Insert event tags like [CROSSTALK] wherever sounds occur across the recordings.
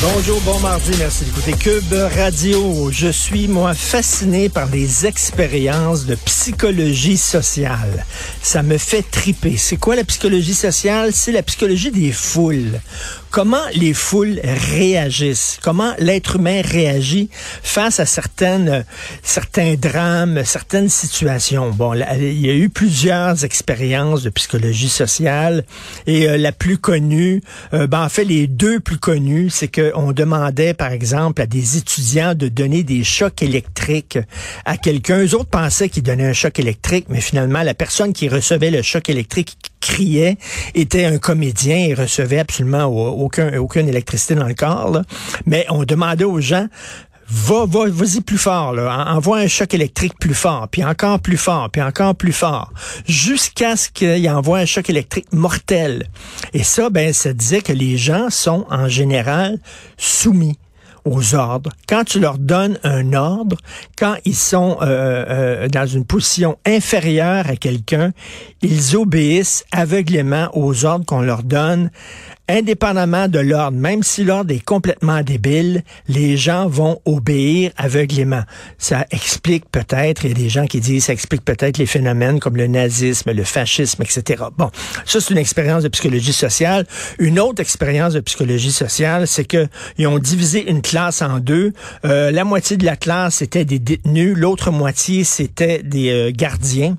Bonjour, bon mardi, merci d'écouter Cube Radio. Je suis, moi, fasciné par les expériences de psychologie sociale. Ça me fait triper. C'est quoi la psychologie sociale? C'est la psychologie des foules. Comment les foules réagissent? Comment l'être humain réagit face à certaines, certains drames, certaines situations? Bon, il y a eu plusieurs expériences de psychologie sociale et euh, la plus connue, euh, ben, en fait, les deux plus connues, c'est qu'on demandait, par exemple, à des étudiants de donner des chocs électriques à quelqu'un. Eux autres pensaient qu'ils donnaient un choc électrique, mais finalement, la personne qui recevait le choc électrique criait était un comédien et recevait absolument aucun, aucune électricité dans le corps. Mais on demandait aux gens va, va, vas-y plus fort, là. envoie un choc électrique plus fort, puis encore plus fort, puis encore plus fort, jusqu'à ce qu'il envoie un choc électrique mortel. Et ça, ben, ça disait que les gens sont en général soumis aux ordres. Quand tu leur donnes un ordre, quand ils sont euh, euh, dans une position inférieure à quelqu'un, ils obéissent aveuglément aux ordres qu'on leur donne indépendamment de l'ordre, même si l'ordre est complètement débile, les gens vont obéir aveuglément. Ça explique peut-être, il y a des gens qui disent, ça explique peut-être les phénomènes comme le nazisme, le fascisme, etc. Bon, ça c'est une expérience de psychologie sociale. Une autre expérience de psychologie sociale, c'est que ils ont divisé une classe en deux. Euh, la moitié de la classe c'était des détenus, l'autre moitié c'était des euh, gardiens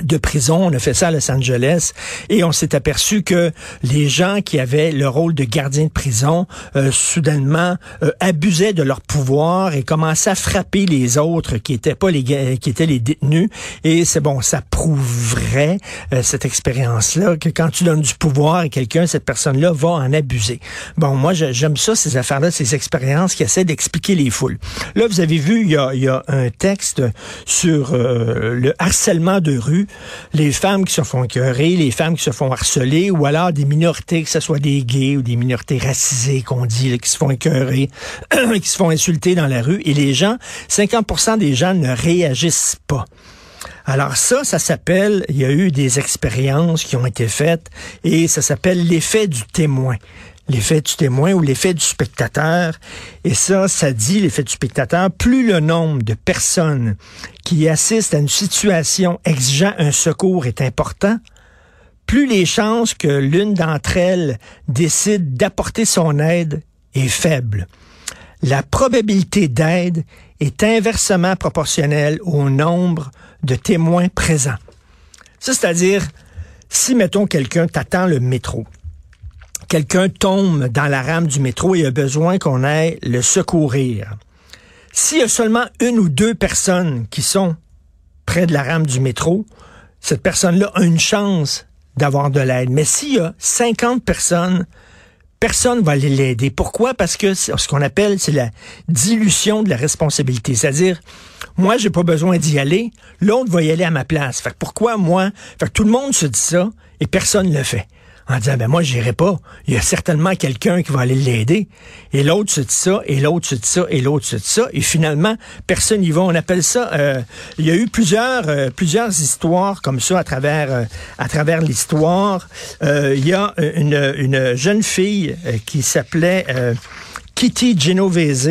de prison. On a fait ça à Los Angeles et on s'est aperçu que les gens qui avaient le rôle de gardien de prison euh, soudainement euh, abusaient de leur pouvoir et commençaient à frapper les autres qui étaient pas les qui étaient les détenus et c'est bon ça prouverait euh, cette expérience là que quand tu donnes du pouvoir à quelqu'un cette personne là va en abuser. Bon moi j'aime ça ces affaires là ces expériences qui essaient d'expliquer les foules. Là vous avez vu il y a, y a un texte sur le harcèlement de rue les femmes qui se font écœurer, les femmes qui se font harceler, ou alors des minorités, que ce soit des gays ou des minorités racisées qu'on dit, qui se font écœurer, [CLEARS THROAT] qui se font insulter dans la rue, et les gens, 50% des gens ne réagissent pas. Alors ça, ça s'appelle, il y a eu des expériences qui ont été faites et ça s'appelle l'effet du témoin l'effet du témoin ou l'effet du spectateur. Et ça, ça dit l'effet du spectateur. Plus le nombre de personnes qui assistent à une situation exigeant un secours est important, plus les chances que l'une d'entre elles décide d'apporter son aide est faible. La probabilité d'aide est inversement proportionnelle au nombre de témoins présents. C'est-à-dire, si, mettons, quelqu'un t'attend le métro, quelqu'un tombe dans la rame du métro et a besoin qu'on aille le secourir. S'il y a seulement une ou deux personnes qui sont près de la rame du métro, cette personne-là a une chance d'avoir de l'aide. Mais s'il y a 50 personnes, personne va aller l'aider. Pourquoi? Parce que ce qu'on appelle, c'est la dilution de la responsabilité. C'est-à-dire, moi, j'ai pas besoin d'y aller, l'autre va y aller à ma place. Fait pourquoi moi? Tout le monde se dit ça et personne ne le fait en disant, ben moi, j'irai pas. Il y a certainement quelqu'un qui va aller l'aider. Et l'autre se dit ça, et l'autre se dit ça, et l'autre se dit ça. Et finalement, personne n'y va. On appelle ça, euh, il y a eu plusieurs, euh, plusieurs histoires comme ça à travers, euh, à travers l'histoire. il y a une, une jeune fille qui s'appelait Kitty Genovese.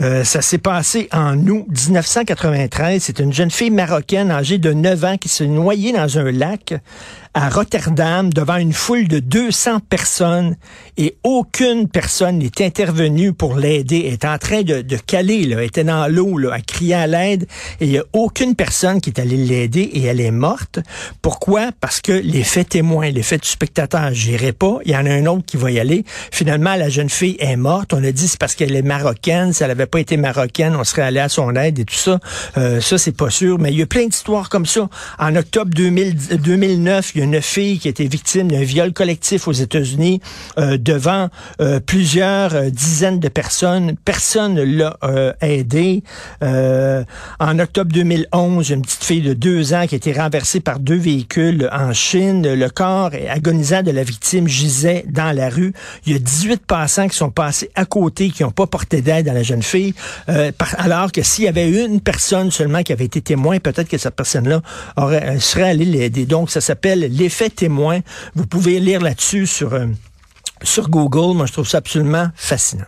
ça s'est passé en août 1993. C'est une jeune fille marocaine âgée de 9 ans qui s'est noyée dans un lac à Rotterdam devant une foule de 200 personnes et aucune personne n'est intervenue pour l'aider. Elle est en train de, de caler, là, elle était dans l'eau, là, à crier à l'aide et il n'y a aucune personne qui est allée l'aider et elle est morte. Pourquoi? Parce que l'effet témoin, l'effet du spectateur, j'irai pas. Il y en a un autre qui va y aller. Finalement, la jeune fille est morte. On a dit c'est parce qu'elle est marocaine. Si elle n'avait pas été marocaine, on serait allé à son aide et tout ça. Euh, ça, c'est pas sûr. Mais il y a plein d'histoires comme ça. En octobre 2000, 2009, il y a une fille qui a été victime d'un viol collectif aux États-Unis devant plusieurs dizaines de personnes. Personne l'a aidé. en octobre 2011, une petite fille de deux ans qui a été renversée par deux véhicules en Chine. Le corps agonisant de la victime gisait dans la rue. Il y a 18 passants qui sont passés à côté, qui n'ont pas porté d'aide à la jeune fille, euh, alors que s'il y avait une personne seulement qui avait été témoin, peut-être que cette personne-là euh, serait allée l'aider. Donc, ça s'appelle l'effet témoin. Vous pouvez lire là-dessus sur, euh, sur Google. Moi, je trouve ça absolument fascinant.